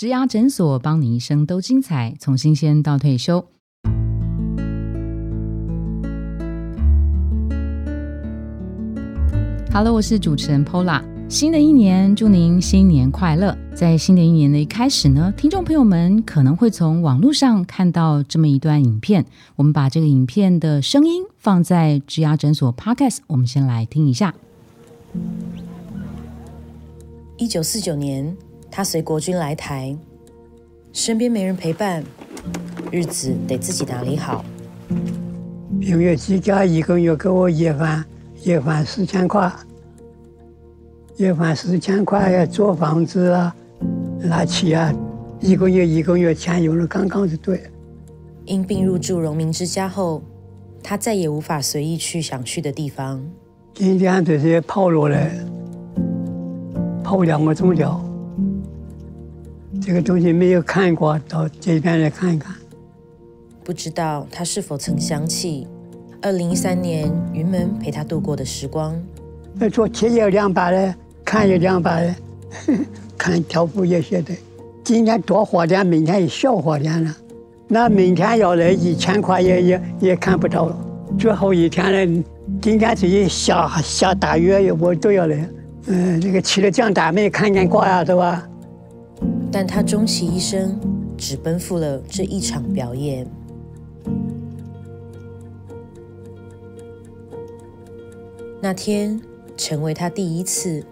植牙诊所，帮你一生都精彩，从新鲜到退休。Hello，我是主持人 Pola。新的一年，祝您新年快乐！在新的一年的一开始呢，听众朋友们可能会从网络上看到这么一段影片。我们把这个影片的声音放在植牙诊所 Podcast，我们先来听一下。一九四九年，他随国军来台，身边没人陪伴，日子得自己打理好。因为几家一个月给我一万。一万四千块，一万四千块要租房子啊，拿钱啊，一个月一个月钱用了刚刚就对。因病入住荣民之家后，他再也无法随意去想去的地方。今天这些跑落来，跑两个钟头。这个东西没有看过，到这边来看一看。不知道他是否曾想起。二零一三年，云门陪他度过的时光。那做铁也两把的，看有两把的，看条幅也写的。今天多花点，明天也少花点了。那明天要来一千块也也也看不到了。最后一天了，今天这一下下大雨，我都要来。嗯，这个起了江大没看见过呀，对吧？但他终其一生，只奔赴了这一场表演。那天成为他第一次，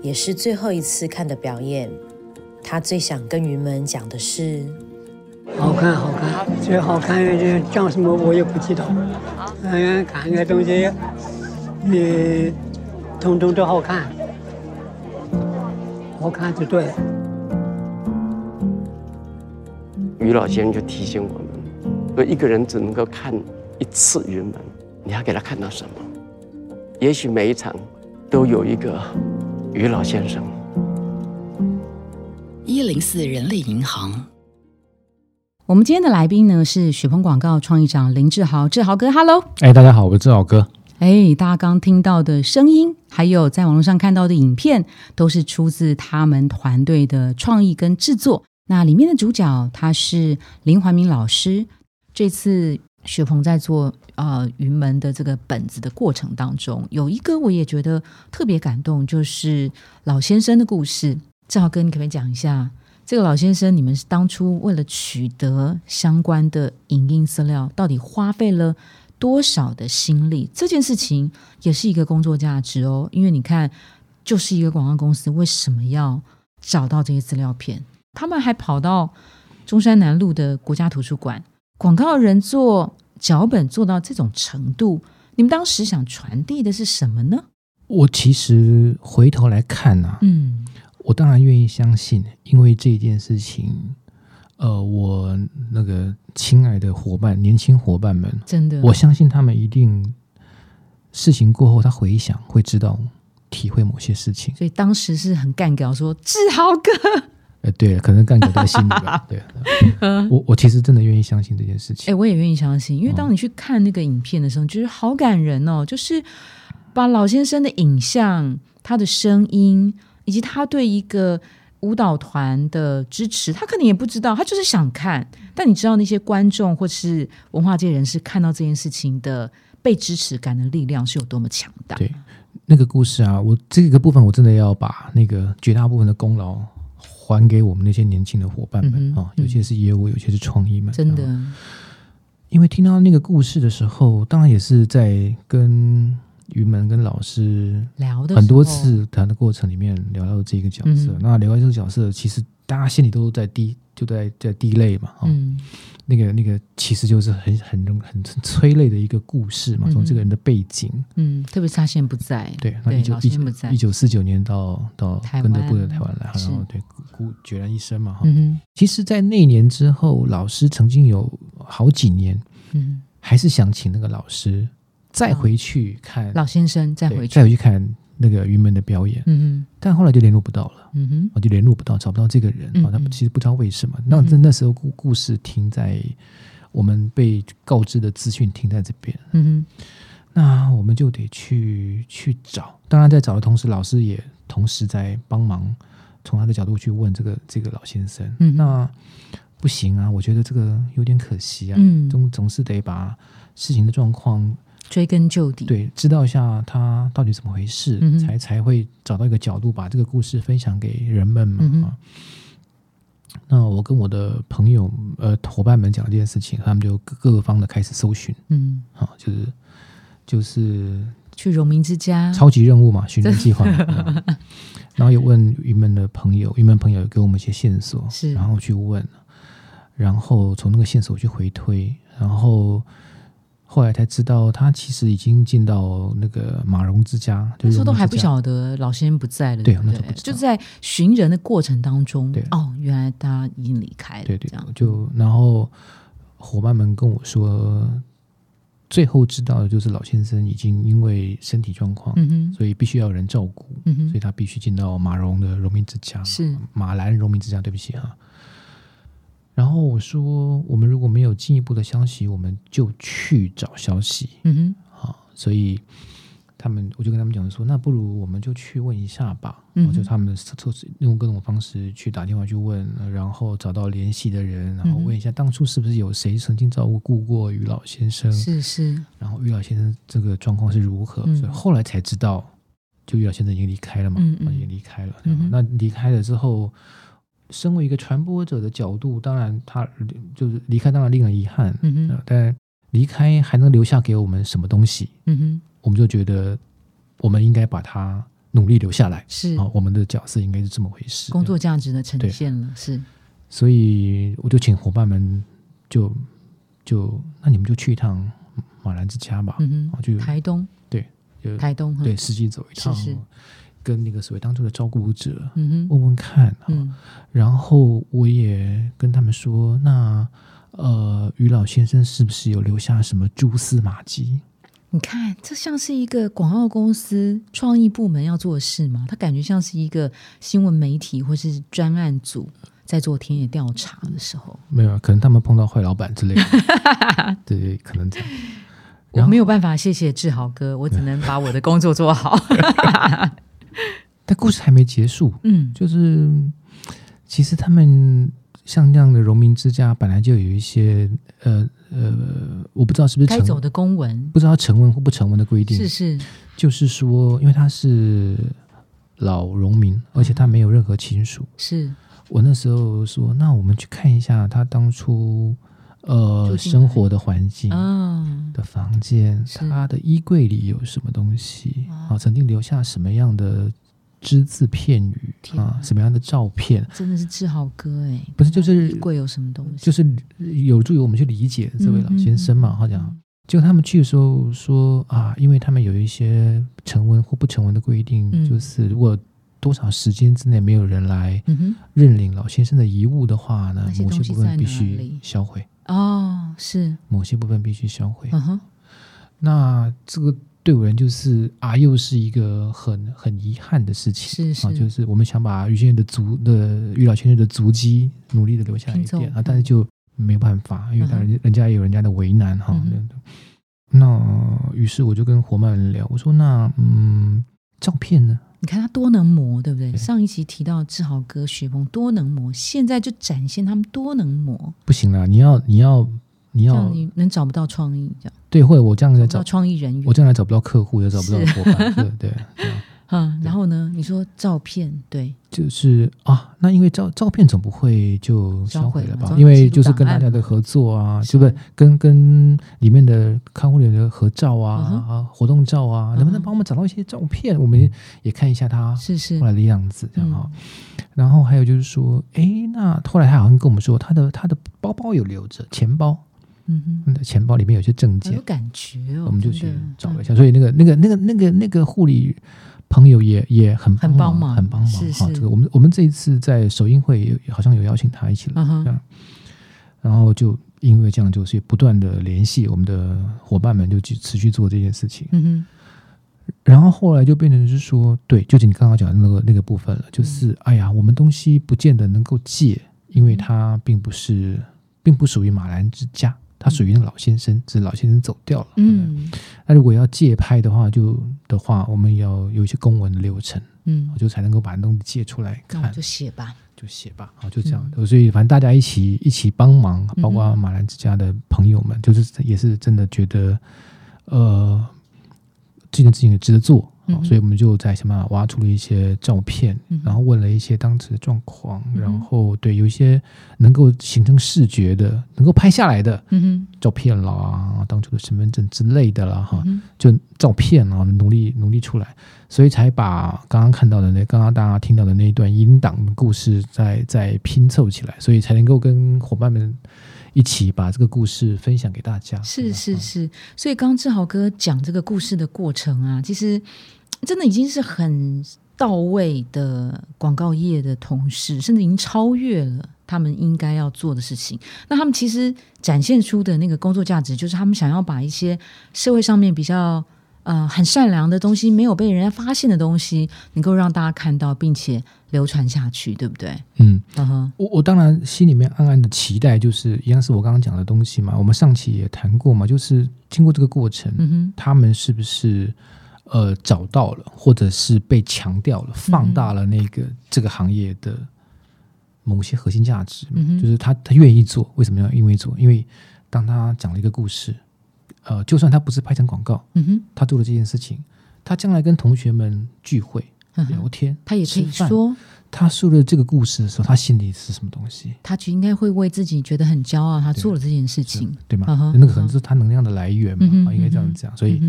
也是最后一次看的表演。他最想跟云门讲的是：好看，好看，最好看的讲什么我也不知道。嗯，看个东西，嗯通通都好看，好看就对了。于老先生就提醒我们：说一个人只能够看一次云门，你要给他看到什么？也许每一场都有一个于老先生。一零四人力银行，我们今天的来宾呢是雪鹏广告创意长林志豪，志豪哥，Hello！哎，大家好，我是志豪哥。哎，大家刚听到的声音，还有在网络上看到的影片，都是出自他们团队的创意跟制作。那里面的主角他是林怀民老师，这次。雪鹏在做呃云门的这个本子的过程当中，有一个我也觉得特别感动，就是老先生的故事。正好跟你可不可以讲一下，这个老先生，你们是当初为了取得相关的影音资料，到底花费了多少的心力？这件事情也是一个工作价值哦，因为你看，就是一个广告公司为什么要找到这些资料片？他们还跑到中山南路的国家图书馆。广告人做脚本做到这种程度，你们当时想传递的是什么呢？我其实回头来看呢，嗯，我当然愿意相信，因为这件事情，呃，我那个亲爱的伙伴、年轻伙伴们，真的，我相信他们一定事情过后，他回想会知道、体会某些事情。所以当时是很干掉说志豪哥。哎，对，可能干狗在心里吧。对，我我其实真的愿意相信这件事情。哎，我也愿意相信，因为当你去看那个影片的时候，觉得好感人哦。就是把老先生的影像、他的声音，以及他对一个舞蹈团的支持，他可能也不知道，他就是想看。但你知道那些观众或是文化界人士看到这件事情的被支持感的力量是有多么强大？对，那个故事啊，我这个部分我真的要把那个绝大部分的功劳。还给我们那些年轻的伙伴们啊，有些是业务，有些是创意们。真的，因为听到那个故事的时候，当然也是在跟于门跟老师聊的很多次谈的过程里面聊到这个角色。那聊到这个角色，其实大家心里都在滴，就在在滴泪嘛。嗯。那个那个其实就是很很很很催泪的一个故事嘛，从这个人的背景，嗯，特别是他现在不在，对，那一九一九一九四九年到到跟着部的台湾来，然后对孤孑然一身嘛，哈，其实，在那年之后，老师曾经有好几年，嗯，还是想请那个老师再回去看老先生，再回去再回去看。那个云门的表演，嗯嗯，但后来就联络不到了，嗯哼，我就联络不到，找不到这个人啊。他其实不知道为什么。那那那时候故故事停在我们被告知的资讯停在这边，嗯哼，那我们就得去去找。当然，在找的同时，老师也同时在帮忙从他的角度去问这个这个老先生。嗯，那不行啊，我觉得这个有点可惜啊。嗯，总总是得把事情的状况追根究底，对，知道一下他到底怎么回事，才才会找到一个角度把这个故事分享给人们嘛。那我跟我的朋友呃伙伴们讲这件事情，他们就各个方的开始搜寻，嗯，好，就是就是去荣民之家，超级任务嘛，寻人计划。然后有问云门的朋友，云门朋友给我们一些线索，是，然后去问，然后从那个线索去回推，然后。后来才知道，他其实已经进到那个马荣之家。那时候都还不晓得老先生不在了，对，那时候就在寻人的过程当中，对，哦，原来他已经离开了。对对，这样就然后伙伴们跟我说，最后知道的就是老先生已经因为身体状况，嗯所以必须要有人照顾，嗯所以他必须进到马荣的荣民之家，是马兰荣民之家。对不起哈。然后我说，我们如果没有进一步的消息，我们就去找消息。嗯哼，好，所以他们，我就跟他们讲说，那不如我们就去问一下吧。嗯，就他们测试用各种方式去打电话去问，然后找到联系的人，然后问一下当初是不是有谁曾经照顾过于老先生？是是。然后于老先生这个状况是如何？所以后来才知道，就于老先生已经离开了嘛，已经离开了。那离开了之后。身为一个传播者的角度，当然他就是离开，当然令人遗憾。嗯哼，但离开还能留下给我们什么东西？嗯哼，我们就觉得我们应该把它努力留下来。是啊，我们的角色应该是这么回事。工作价值的呈现了，是。所以我就请伙伴们，就就那你们就去一趟马兰之家吧。嗯哼，就台东，对，就台东，对，实际走一趟。跟那个所谓当初的照顾者问问看，嗯，然后我也跟他们说，那呃，于老先生是不是有留下什么蛛丝马迹？你看，这像是一个广告公司创意部门要做的事吗？他感觉像是一个新闻媒体或是专案组在做田野调查的时候。没有，可能他们碰到坏老板之类的，对 对，可能这样。我没有办法，谢谢志豪哥，我只能把我的工作做好。但故事还没结束，嗯，就是其实他们像这样的农民之家，本来就有一些呃呃，我不知道是不是该走的公文，不知道成文或不成文的规定，是是，就是说，因为他是老农民，而且他没有任何亲属，是。我那时候说，那我们去看一下他当初。呃，生活的环境的房间，他的衣柜里有什么东西啊？曾经留下什么样的只字片语啊？什么样的照片？真的是志豪哥哎，不是，就是衣柜有什么东西？就是有助于我们去理解这位老先生嘛？好像，结果他们去的时候说啊，因为他们有一些成文或不成文的规定，就是如果。多少时间之内没有人来认领老先生的遗物的话呢？某些部分必须销毁哦，是某些部分必须销毁。嗯哼，那这个对我人就是啊，又是一个很很遗憾的事情。是是，就是我们想把于先生的足的于老先生的足迹努力的留下一点啊，但是就没有办法，因为当然人家也有人家的为难哈。那于是我就跟伙伴们聊，我说那嗯，照片呢？你看他多能磨，对不对？上一集提到志豪哥、雪峰多能磨，现在就展现他们多能磨。不行啦，你要你要你要，你能找不到创意这样？对，或者我这样来找创意人员，我这样来找不到客户，也找不到伙伴，对 对。嗯，然后呢？你说照片对，就是啊，那因为照照片总不会就销毁了吧？因为就是跟大家的合作啊，是不是跟跟里面的看护人员的合照啊、啊活动照啊，能不能帮我们找到一些照片？我们也看一下他是是后来的样子，这样哈。然后还有就是说，哎，那后来他好像跟我们说，他的他的包包有留着钱包，嗯哼，钱包里面有些证件，有感觉哦，我们就去找了一下。所以那个那个那个那个那个护理。朋友也也很很帮忙，很帮忙哈。这个我们我们这一次在首映会好像有邀请他一起来，然后就因为这样，就是不断的联系我们的伙伴们，就去持续做这件事情。嗯哼。然后后来就变成是说，对，就是你刚刚讲的那个那个部分了，就是哎呀，我们东西不见得能够借，因为它并不是，并不属于马兰之家。他属于那老先生，只是老先生走掉了。嗯，那如果要借拍的话，就的话，我们要有一些公文的流程嗯，就才能够把东西借出来看，就写吧，就写吧，啊，就这样。所以反正大家一起一起帮忙，包括马兰之家的朋友们，就是也是真的觉得，呃，这件事情也值得做。所以我们就在想办法挖出了一些照片，然后问了一些当时的状况，然后对有一些能够形成视觉的、能够拍下来的照片啦，当初的身份证之类的啦，哈，就照片啊，努力努力出来，所以才把刚刚看到的那、刚刚大家听到的那一段音档的故事再再拼凑起来，所以才能够跟伙伴们。一起把这个故事分享给大家。是是是，所以刚刚志豪哥讲这个故事的过程啊，其实真的已经是很到位的广告业的同事，甚至已经超越了他们应该要做的事情。那他们其实展现出的那个工作价值，就是他们想要把一些社会上面比较。呃，很善良的东西，没有被人家发现的东西，能够让大家看到，并且流传下去，对不对？嗯，我我当然心里面暗暗的期待，就是一样是我刚刚讲的东西嘛。我们上期也谈过嘛，就是经过这个过程，嗯哼，他们是不是呃找到了，或者是被强调了，放大了那个这个行业的某些核心价值？嗯就是他他愿意做，为什么要因为做？因为当他讲了一个故事。呃，就算他不是拍成广告，嗯哼，他做了这件事情，他将来跟同学们聚会聊天，他也可以说，他说了这个故事的时候，他心里是什么东西？他就应该会为自己觉得很骄傲，他做了这件事情，对吗？那个可能是他能量的来源嘛，应该这样讲。所以，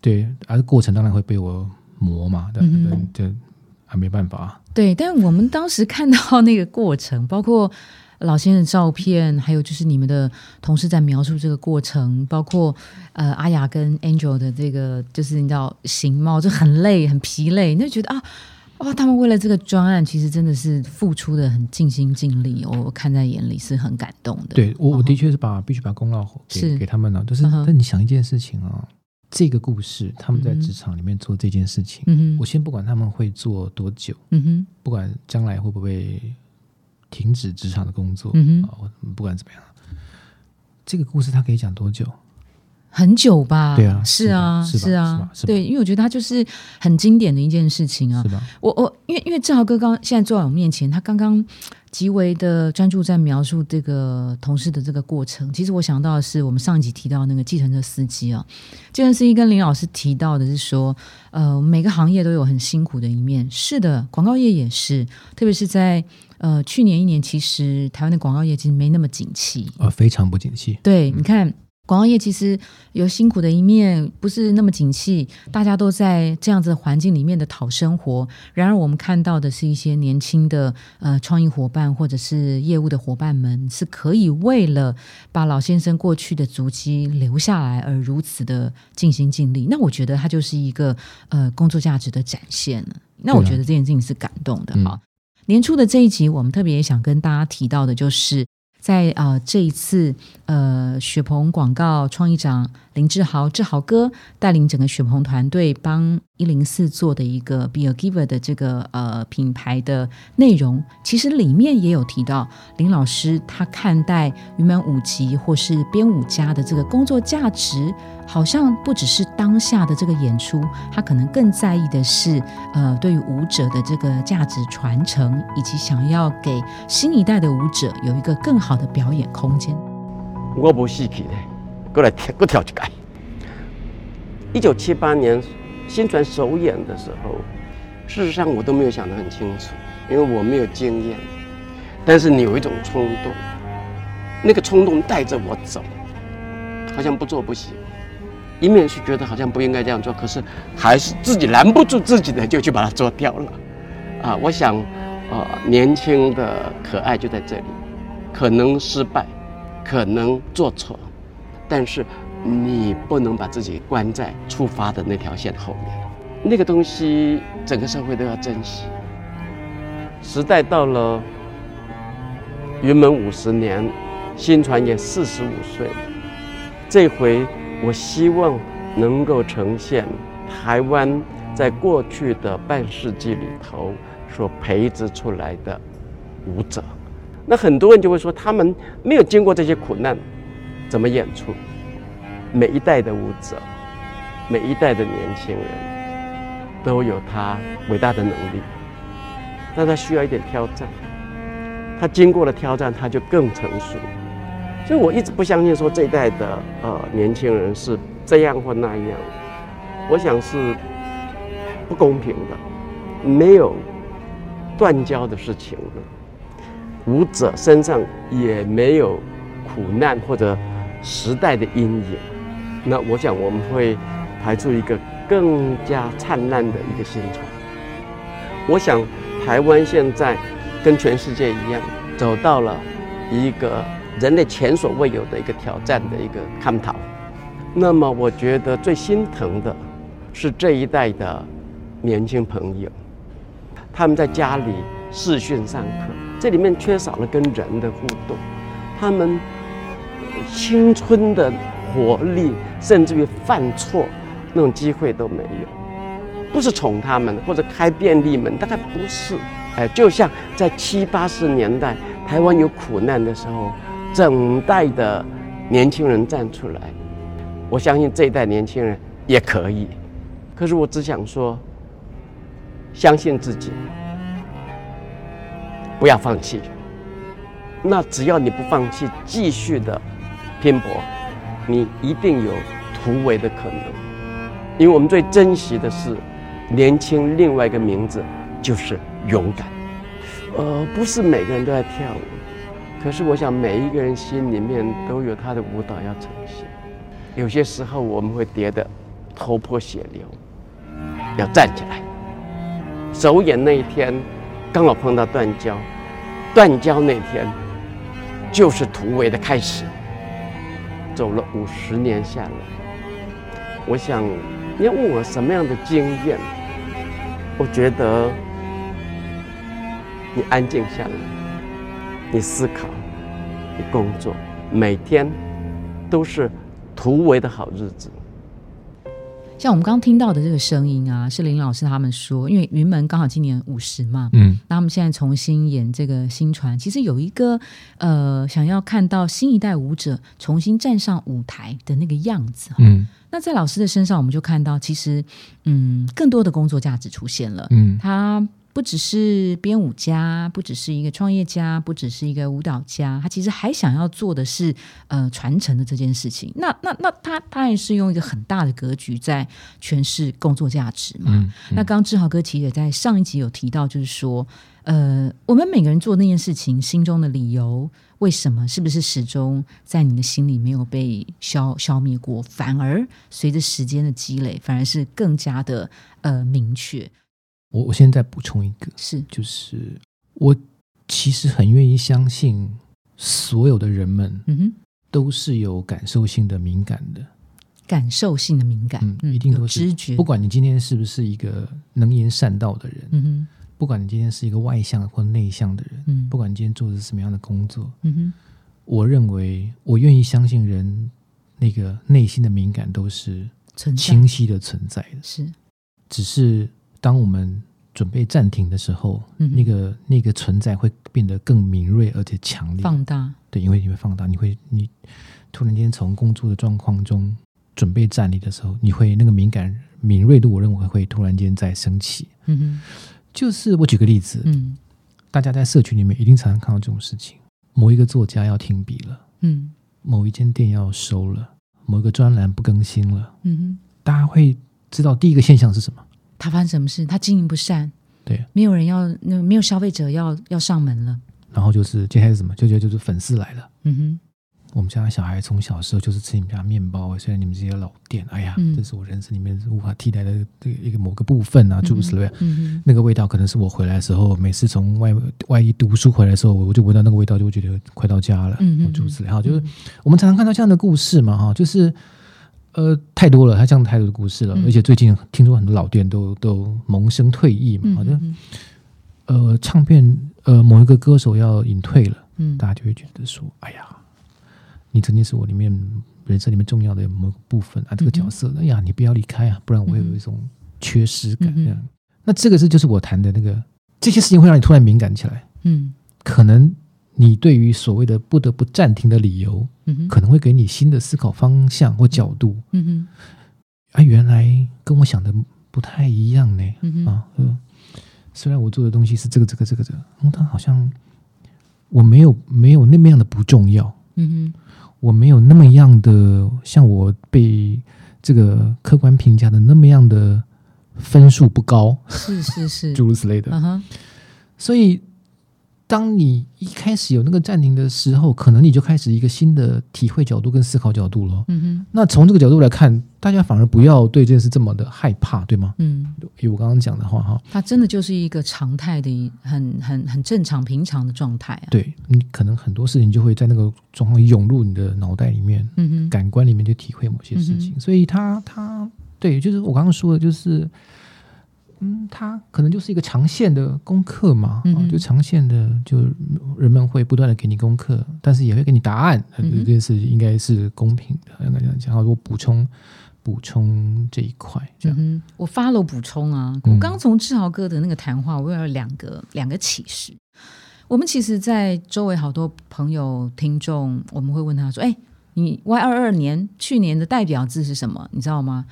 对，而过程当然会被我磨嘛，对对对，还没办法。对，但我们当时看到那个过程，包括。老先生的照片，还有就是你们的同事在描述这个过程，包括呃阿雅跟 Angel 的这个，就是你知道形貌就很累、很疲累，你就觉得啊，哇，他们为了这个专案，其实真的是付出的很尽心尽力，我看在眼里是很感动的。对我，我的确是把必须把功劳给给他们了。就是，但你想一件事情啊，这个故事他们在职场里面做这件事情，嗯我先不管他们会做多久，嗯哼，不管将来会不会。停止职场的工作，啊，不管怎么样，这个故事他可以讲多久？很久吧？对啊，是啊，是啊，对，因为我觉得他就是很经典的一件事情啊。是吧？我我因为因为志豪哥刚现在坐在我面前，他刚刚极为的专注在描述这个同事的这个过程。其实我想到的是，我们上一集提到那个计程车司机啊，计程司机跟林老师提到的是说，呃，每个行业都有很辛苦的一面。是的，广告业也是，特别是在。呃，去年一年其实台湾的广告业其实没那么景气，呃，非常不景气。对，你看广告业其实有辛苦的一面，不是那么景气，大家都在这样子的环境里面的讨生活。然而，我们看到的是一些年轻的呃创意伙伴或者是业务的伙伴们，是可以为了把老先生过去的足迹留下来而如此的尽心尽力。那我觉得它就是一个呃工作价值的展现了。那我觉得这件事情是感动的哈。年初的这一集，我们特别想跟大家提到的，就是在啊这一次呃雪鹏广告创意长林志豪志豪哥带领整个雪鹏团队帮。一零四做的一个 Be a Giver 的这个呃品牌的内容，其实里面也有提到林老师他看待云门舞集或是编舞家的这个工作价值，好像不只是当下的这个演出，他可能更在意的是呃对于舞者的这个价值传承，以及想要给新一代的舞者有一个更好的表演空间。我不死去嘞，过来跳，过跳一改。一九七八年。新传首演的时候，事实上我都没有想得很清楚，因为我没有经验。但是你有一种冲动，那个冲动带着我走，好像不做不行。一面是觉得好像不应该这样做，可是还是自己拦不住自己的，就去把它做掉了。啊，我想，呃，年轻的可爱就在这里，可能失败，可能做错，但是。你不能把自己关在出发的那条线后面，那个东西整个社会都要珍惜。时代到了云门五十年，新传也四十五岁，这回我希望能够呈现台湾在过去的半世纪里头所培植出来的舞者。那很多人就会说，他们没有经过这些苦难，怎么演出？每一代的舞者，每一代的年轻人，都有他伟大的能力，但他需要一点挑战。他经过了挑战，他就更成熟。所以我一直不相信说这一代的呃年轻人是这样或那样。我想是不公平的，没有断交的事情的，舞者身上也没有苦难或者时代的阴影。那我想我们会排出一个更加灿烂的一个新潮。我想台湾现在跟全世界一样，走到了一个人类前所未有的一个挑战的一个探讨。那么我觉得最心疼的。是这一代的年轻朋友，他们在家里视讯上课，这里面缺少了跟人的互动，他们青春的活力，甚至于犯错那种机会都没有。不是宠他们或者开便利门，大概不是。哎，就像在七八十年代台湾有苦难的时候，整代的年轻人站出来，我相信这一代年轻人也可以。可是我只想说，相信自己，不要放弃。那只要你不放弃，继续的拼搏，你一定有突围的可能。因为我们最珍惜的是年轻，另外一个名字就是勇敢。呃，不是每个人都在跳舞，可是我想每一个人心里面都有他的舞蹈要呈现。有些时候我们会跌得头破血流。要站起来。首演那一天，刚好碰到断交，断交那天就是突围的开始。走了五十年下来，我想你要问我什么样的经验？我觉得你安静下来，你思考，你工作，每天都是突围的好日子。像我们刚刚听到的这个声音啊，是林老师他们说，因为云门刚好今年五十嘛，嗯，那他们现在重新演这个新传，其实有一个呃，想要看到新一代舞者重新站上舞台的那个样子，嗯，那在老师的身上，我们就看到其实嗯，更多的工作价值出现了，嗯，他。不只是编舞家，不只是一个创业家，不只是一个舞蹈家，他其实还想要做的是呃传承的这件事情。那那那他他也是用一个很大的格局在诠释工作价值嘛。那刚刚志豪哥其实也在上一集有提到，就是说呃，我们每个人做那件事情心中的理由，为什么是不是始终在你的心里没有被消消灭过，反而随着时间的积累，反而是更加的呃明确。我我现在补充一个，是。就是我其实很愿意相信所有的人们，嗯哼，都是有感受性的敏感的，感受性的敏感，嗯，一定都是知觉。不管你今天是不是一个能言善道的人，嗯哼，不管你今天是一个外向或内向的人，嗯，不管你今天做的是什么样的工作，嗯哼，我认为我愿意相信人那个内心的敏感都是清晰的存在的，是，只是。当我们准备暂停的时候，那个那个存在会变得更敏锐而且强烈，放大。对，因为你会放大，你会你突然间从工作的状况中准备站立的时候，你会那个敏感敏锐度，我认为会突然间在升起。嗯哼，就是我举个例子，嗯，大家在社群里面一定常常看到这种事情：某一个作家要停笔了，嗯，某一间店要收了，某一个专栏不更新了，嗯哼，大家会知道第一个现象是什么？他发生什么事？他经营不善，对，没有人要，那没有消费者要要上门了。然后就是接下来是什么？就觉得就是粉丝来了。嗯哼，我们家小孩从小时候就是吃你们家面包，虽然你们这些老店，哎呀，这是我人生里面无法替代的这个一个某个部分啊，诸如此类。嗯那个味道可能是我回来的时候，每次从外外地读书回来的时候，我就闻到那个味道，就会觉得快到家了。嗯诸如此类。哈，就是我们常常看到这样的故事嘛，哈，就是。呃，太多了，他这样太多的故事了，而且最近听说很多老店都都萌生退役嘛，好像呃，唱片呃某一个歌手要隐退了，嗯，大家就会觉得说，哎呀，你曾经是我里面人生里面重要的某个部分啊，这个角色，哎呀，你不要离开啊，不然我会有一种缺失感。这样，那这个是就是我谈的那个，这些事情会让你突然敏感起来，嗯，可能。你对于所谓的不得不暂停的理由，嗯可能会给你新的思考方向或角度。嗯哼，啊，原来跟我想的不太一样呢。嗯啊，虽然我做的东西是这个这个这个这个，他好像我没有没有那么样的不重要。嗯哼，我没有那么样的像我被这个客观评价的那么样的分数不高。是是是，诸如此类的。嗯哼，所以。当你一开始有那个暂停的时候，可能你就开始一个新的体会角度跟思考角度了。嗯哼，那从这个角度来看，大家反而不要对这件事这么的害怕，对吗？嗯，以我刚刚讲的话，哈，它真的就是一个常态的、很很很正常、平常的状态啊。对你可能很多事情就会在那个状况涌入你的脑袋里面，嗯哼，感官里面去体会某些事情。所以，他他对，就是我刚刚说的，就是。嗯，它可能就是一个长线的功课嘛，啊就长线的，就人们会不断的给你功课，但是也会给你答案。这件事应该是公平的，应该这样讲。我补充补充这一块，这样。我发了补充啊，我刚从志豪哥的那个谈话，我有两个两个启示。我们其实，在周围好多朋友听众，我们会问他说：“哎，你 Y 二二年去年的代表字是什么？你知道吗？”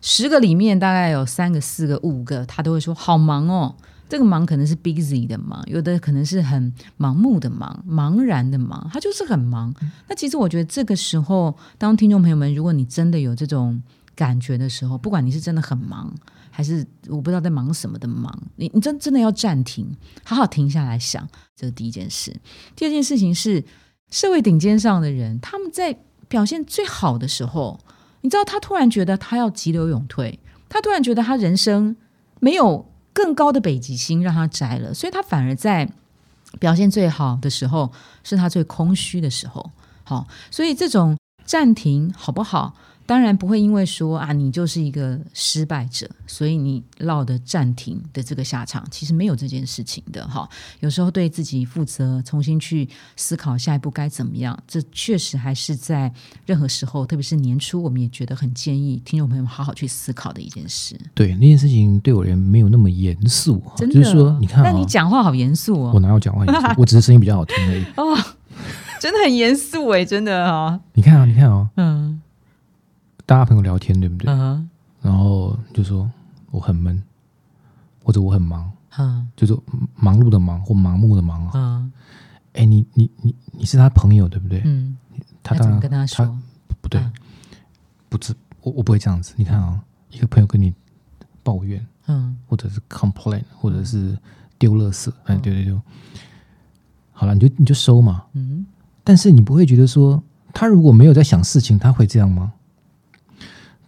十个里面大概有三个、四个、五个，他都会说好忙哦。这个忙可能是 busy 的忙，有的可能是很盲目的忙、茫然的忙，他就是很忙。那其实我觉得这个时候，当听众朋友们，如果你真的有这种感觉的时候，不管你是真的很忙，还是我不知道在忙什么的忙，你你真真的要暂停，好好停下来想，这是第一件事。第二件事情是，社会顶尖上的人，他们在表现最好的时候。你知道他突然觉得他要急流勇退，他突然觉得他人生没有更高的北极星让他摘了，所以他反而在表现最好的时候是他最空虚的时候。好，所以这种暂停好不好？当然不会因为说啊，你就是一个失败者，所以你落得暂停的这个下场，其实没有这件事情的哈。有时候对自己负责，重新去思考下一步该怎么样，这确实还是在任何时候，特别是年初，我们也觉得很建议听众朋友们好好去思考的一件事。对那件事情，对我而言没有那么严肃，就是说，你看，但你讲话好严肃哦。我哪有讲话严肃？我只是声音比较好听而已。哦，真的很严肃哎，真的啊。你看啊，你看哦，嗯。大家朋友聊天对不对？然后就说我很闷，或者我很忙，嗯。就是忙碌的忙或盲目的忙啊。哎，你你你你是他朋友对不对？嗯，他当然跟他说？不对，不是我我不会这样子。你看啊，一个朋友跟你抱怨，嗯，或者是 complain，或者是丢垃圾，哎，丢丢丢，好了，你就你就收嘛。嗯，但是你不会觉得说他如果没有在想事情，他会这样吗？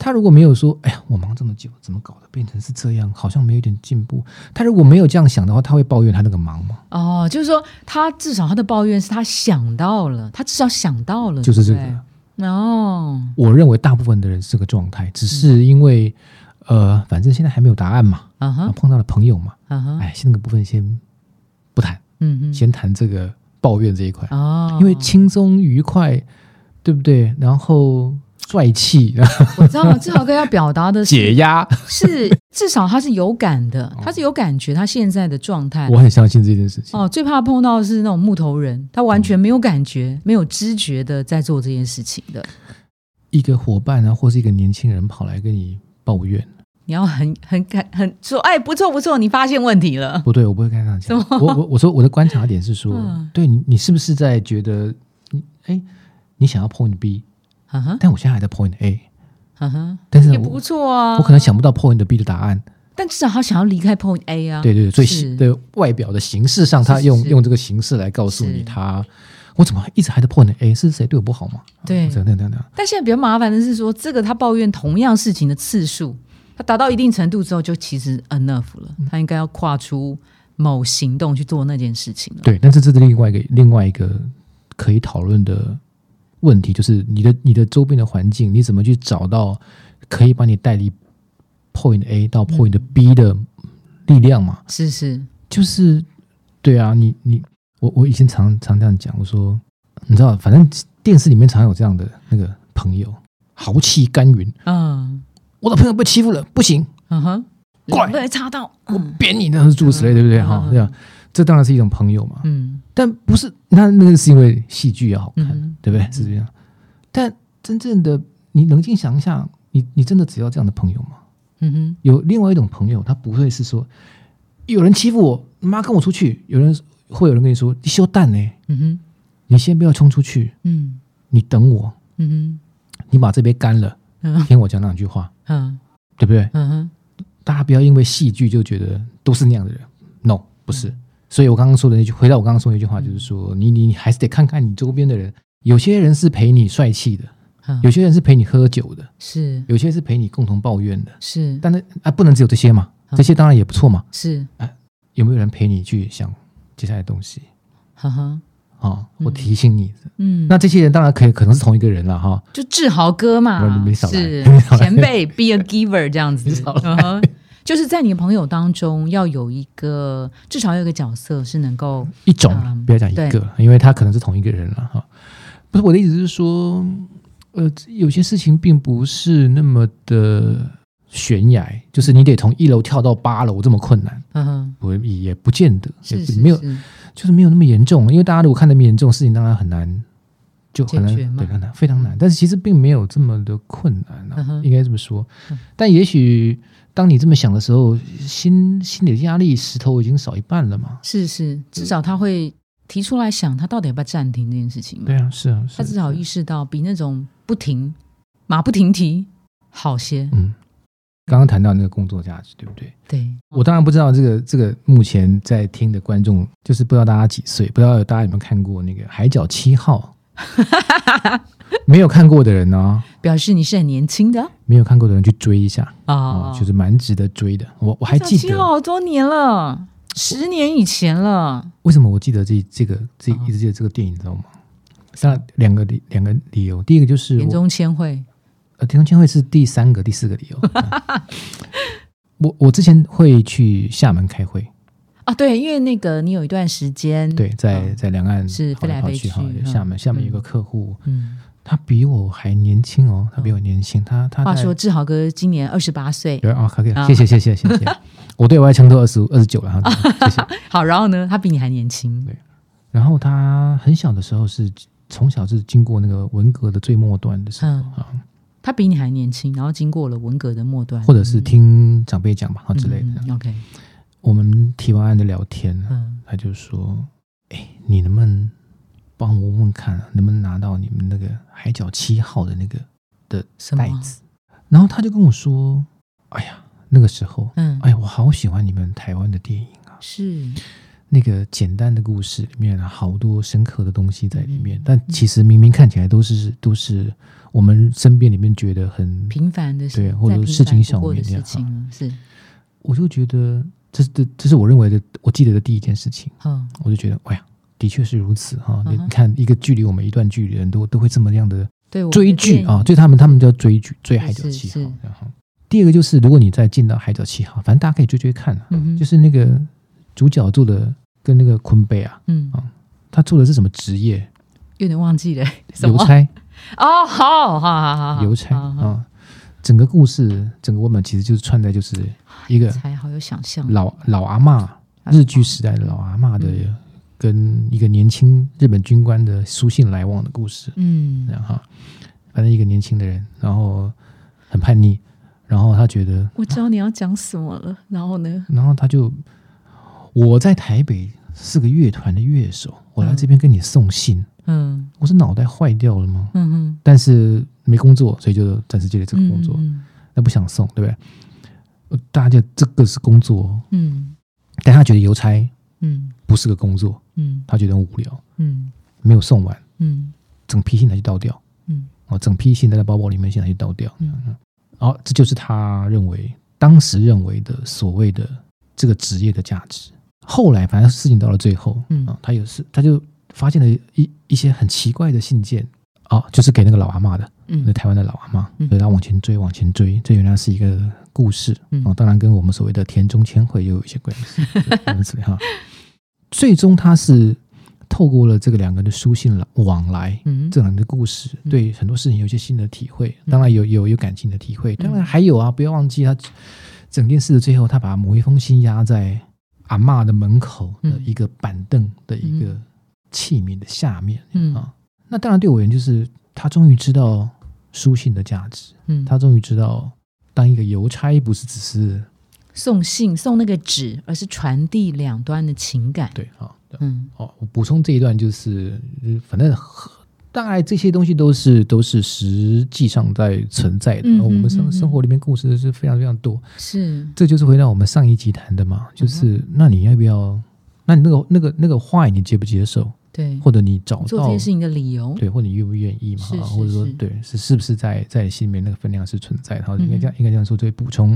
他如果没有说：“哎呀，我忙这么久，怎么搞的变成是这样？好像没有一点进步。”他如果没有这样想的话，他会抱怨他那个忙吗？哦，就是说，他至少他的抱怨是他想到了，他至少想到了，就是这个。哦，我认为大部分的人是个状态，只是因为呃，反正现在还没有答案嘛。嗯哼，碰到了朋友嘛。嗯哼，哎，那个部分先不谈。嗯嗯，先谈这个抱怨这一块。哦，因为轻松愉快，对不对？然后。帅气，我知道志豪哥要表达的解压是至少他是有感的，他是有感觉他现在的状态。我很相信这件事情。哦，最怕碰到的是那种木头人，他完全没有感觉、没有知觉的在做这件事情的。一个伙伴啊，或是一个年轻人跑来跟你抱怨，你要很很感很说，哎，不错不错，你发现问题了。不对，我不会跟他讲。我我我说我的观察点是说，对你你是不是在觉得你哎，你想要 point B？但我现在还在 Point A，但是也不错啊。我可能想不到 Point B 的答案，但至少他想要离开 Point A 啊。对对对，所以的外表的形式上，他用用这个形式来告诉你，他我怎么一直还在 Point A？是谁对我不好吗？对，这样这样。但现在比较麻烦的是说，这个他抱怨同样事情的次数，他达到一定程度之后，就其实 enough 了。他应该要跨出某行动去做那件事情了。对，但是这是另外一个另外一个可以讨论的。问题就是你的你的周边的环境，你怎么去找到可以把你带离 point A 到 point B 的力量嘛？是是，就是对啊，你你我我以前常常这样讲，我说你知道，反正电视里面常有这样的那个朋友，豪气干云，嗯，我的朋友被欺负了，不行，嗯哼，怪被插到，我扁你，那是诸如此类，对不对？哈，这样。这当然是一种朋友嘛，嗯，但不是那那个是因为戏剧要好看，对不对？是这样。但真正的你冷静想一下，你你真的只要这样的朋友吗？嗯哼，有另外一种朋友，他不会是说有人欺负我，妈跟我出去。有人会有人跟你说你休蛋呢，嗯哼，你先不要冲出去，嗯，你等我，嗯哼，你把这杯干了，听我讲两句话，嗯，对不对？嗯哼，大家不要因为戏剧就觉得都是那样的人，no，不是。所以我刚刚说的那句，回到我刚刚说那句话，就是说，你你你还是得看看你周边的人，有些人是陪你帅气的。有些人是陪你喝酒的，是。有些是陪你共同抱怨的，是。但是啊，不能只有这些嘛，这些当然也不错嘛，是。啊，有没有人陪你去想接下来的东西？哈哈，啊，我提醒你，嗯，那这些人当然可以，可能是同一个人了哈。就志豪哥嘛，没少是。前辈，be a giver 这样子，就是在你的朋友当中要有一个，至少有一个角色是能够一种，不要讲一个，因为他可能是同一个人了哈。不是我的意思是说。呃，有些事情并不是那么的悬崖，就是你得从一楼跳到八楼这么困难。嗯哼，我也不见得，是没有，就是没有那么严重。因为大家如果看得严重，事情当然很难，就很难，对，很难，非常难。但是其实并没有这么的困难啊，应该这么说。但也许当你这么想的时候，心心里的压力石头已经少一半了嘛。是是，至少他会。提出来想，他到底要不要暂停这件事情？对啊，是啊，他至少意识到比那种不停、马不停蹄好些。嗯，刚刚谈到那个工作价值，对不对？对，我当然不知道这个这个目前在听的观众，就是不知道大家几岁，不知道大家有没有看过那个《海角七号》？没有看过的人呢，表示你是很年轻的。没有看过的人去追一下啊，就是蛮值得追的。我我还记得好多年了。十年以前了。为什么我记得这这个这一直记得这个电影，你知道吗？三两个理两个理由。第一个就是田中千惠，呃，田中千惠是第三个、第四个理由。我我之前会去厦门开会啊，对，因为那个你有一段时间对在在两岸是飞来飞去哈。厦门厦门有个客户，嗯，他比我还年轻哦，他比我年轻。他他话说志豪哥今年二十八岁，对啊，可以，谢谢谢谢谢 谢。我对外强都二十五、二十九了，谢谢。好，然后呢，他比你还年轻。对，然后他很小的时候是从小是经过那个文革的最末端的时候啊。他比你还年轻，然后经过了文革的末端，或者是听长辈讲吧，之类的。OK，我们提完案的聊天，他就说：“哎，你能不能帮我问问看，能不能拿到你们那个海角七号的那个的袋子？”然后他就跟我说：“哎呀。”那个时候，嗯，哎，我好喜欢你们台湾的电影啊！是那个简单的故事里面好多深刻的东西在里面，但其实明明看起来都是都是我们身边里面觉得很平凡的事，对，或者事情小民这样是，我就觉得这是这这是我认为的，我记得的第一件事情。嗯，我就觉得，哎呀，的确是如此哈！你看，一个距离我们一段距离的人都都会这么样的追剧啊，就他们他们叫追剧，追海角七号，然后。第二个就是，如果你再进到《海角七号》，反正大家可以追追看啊。就是那个主角做的跟那个昆贝啊，嗯啊，他做的是什么职业？有点忘记了。邮差。哦，好好好好。邮差啊，整个故事，整个文本其实就是串在就是一个才好有想象。老老阿妈，日据时代的老阿妈的跟一个年轻日本军官的书信来往的故事。嗯，然后反正一个年轻的人，然后很叛逆。然后他觉得我知道你要讲什么了，然后呢？然后他就我在台北是个乐团的乐手，我来这边跟你送信，嗯，我是脑袋坏掉了吗？嗯嗯，但是没工作，所以就暂时接了这个工作，那不想送，对不对？大家这个是工作，嗯，但他觉得邮差，嗯，不是个工作，嗯，他觉得很无聊，嗯，没有送完，嗯，整批信他就倒掉，嗯，哦，整批信在他包包里面，现在就倒掉，嗯。嗯。好，这就是他认为当时认为的所谓的这个职业的价值。后来，反正事情到了最后，嗯，他有事，他就发现了一一些很奇怪的信件，哦，就是给那个老阿妈的，嗯，那台湾的老阿妈，所以他往前追，往前追，这原来是一个故事，哦，当然跟我们所谓的田中千惠又有一些关系，哈。最终，他是。透过了这个两个人的书信往来，嗯，这样的故事，对很多事情有一些新的体会。当然有有有感情的体会，当然还有啊，不要忘记他整件事的最后，他把某一封信压在阿妈的门口的一个板凳的一个器皿的下面，嗯。啊，那当然对我而言就是他终于知道书信的价值，嗯，他终于知道当一个邮差，不是只是送信送那个纸，而是传递两端的情感。对啊，嗯，哦，我补充这一段就是，反正大概这些东西都是都是实际上在存在的。我们生生活里面故事是非常非常多。是，这就是回到我们上一集谈的嘛，就是那你要不要？那你那个那个那个话，你接不接受？对，或者你找到做这件事情的理由，对，或者你愿不愿意嘛？或者说，对，是是不是在在心里面那个分量是存在？然后应该这样，应该这样说，就会补充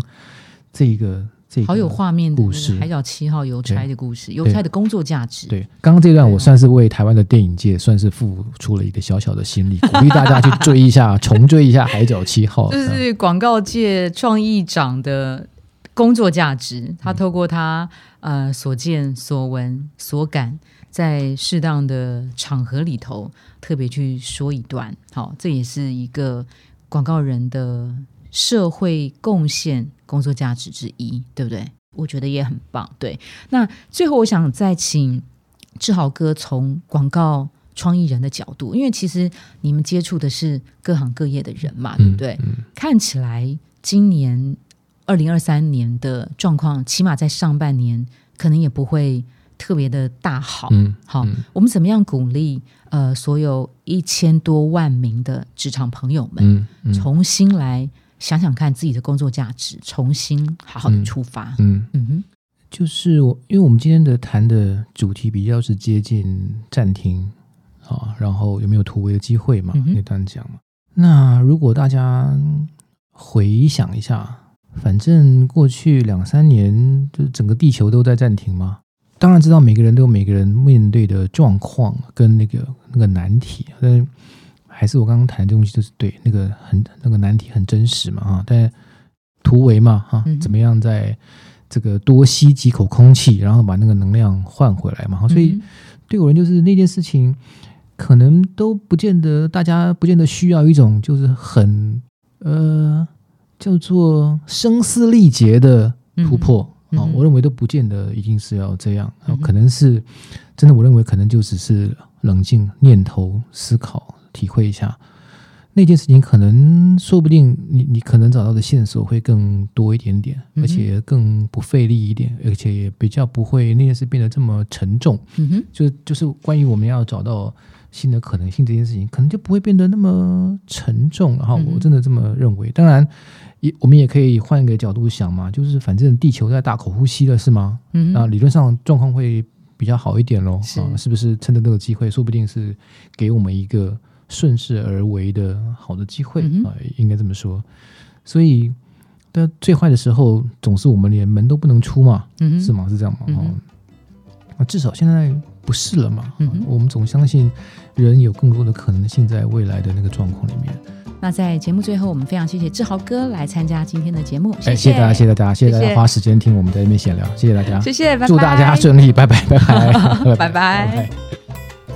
这个这好有画面的故事，海角七号邮差的故事，邮差的工作价值。对，刚刚这段我算是为台湾的电影界算是付出了一个小小的心力，鼓励大家去追一下，重追一下海角七号。这是广告界创意长的工作价值，他透过他呃所见所闻所感。在适当的场合里头，特别去说一段，好，这也是一个广告人的社会贡献、工作价值之一，对不对？我觉得也很棒。对，那最后我想再请志豪哥从广告创意人的角度，因为其实你们接触的是各行各业的人嘛，对不对？看起来今年二零二三年的状况，起码在上半年可能也不会。特别的大好，嗯，好，我们怎么样鼓励呃所有一千多万名的职场朋友们，重新来想想看自己的工作价值，重新好好的出发，嗯嗯哼，就是我，因为我们今天的谈的主题比较是接近暂停啊，然后有没有突围的机会嘛？那段讲嘛。那如果大家回想一下，反正过去两三年，就整个地球都在暂停嘛。当然知道每个人都有每个人面对的状况跟那个那个难题，但还是我刚刚谈的东西就是对那个很那个难题很真实嘛啊！但突围嘛哈，怎么样在这个多吸几口空气，然后把那个能量换回来嘛？所以对我人就是那件事情，可能都不见得大家不见得需要一种就是很呃叫做声嘶力竭的突破。啊，我认为都不见得一定是要这样，可能是真的。我认为可能就只是冷静念头、思考、体会一下那件事情，可能说不定你你可能找到的线索会更多一点点，而且更不费力一点，而且也比较不会那件事变得这么沉重。嗯哼，就就是关于我们要找到新的可能性这件事情，可能就不会变得那么沉重。然后我真的这么认为，当然。也我们也可以换一个角度想嘛，就是反正地球在大口呼吸了，是吗？嗯，那理论上状况会比较好一点喽。啊，是不是趁着这个机会，说不定是给我们一个顺势而为的好的机会啊？应该这么说。所以，但最坏的时候，总是我们连门都不能出嘛，是吗？是这样吗？嗯，那至少现在不是了嘛。嗯，我们总相信人有更多的可能性在未来的那个状况里面。那在节目最后，我们非常谢谢志豪哥来参加今天的节目。谢谢大家，谢谢大家，谢谢大家花时间听我们在那边闲聊，谢谢大家，谢谢，祝大家顺利，拜拜，拜拜，拜拜。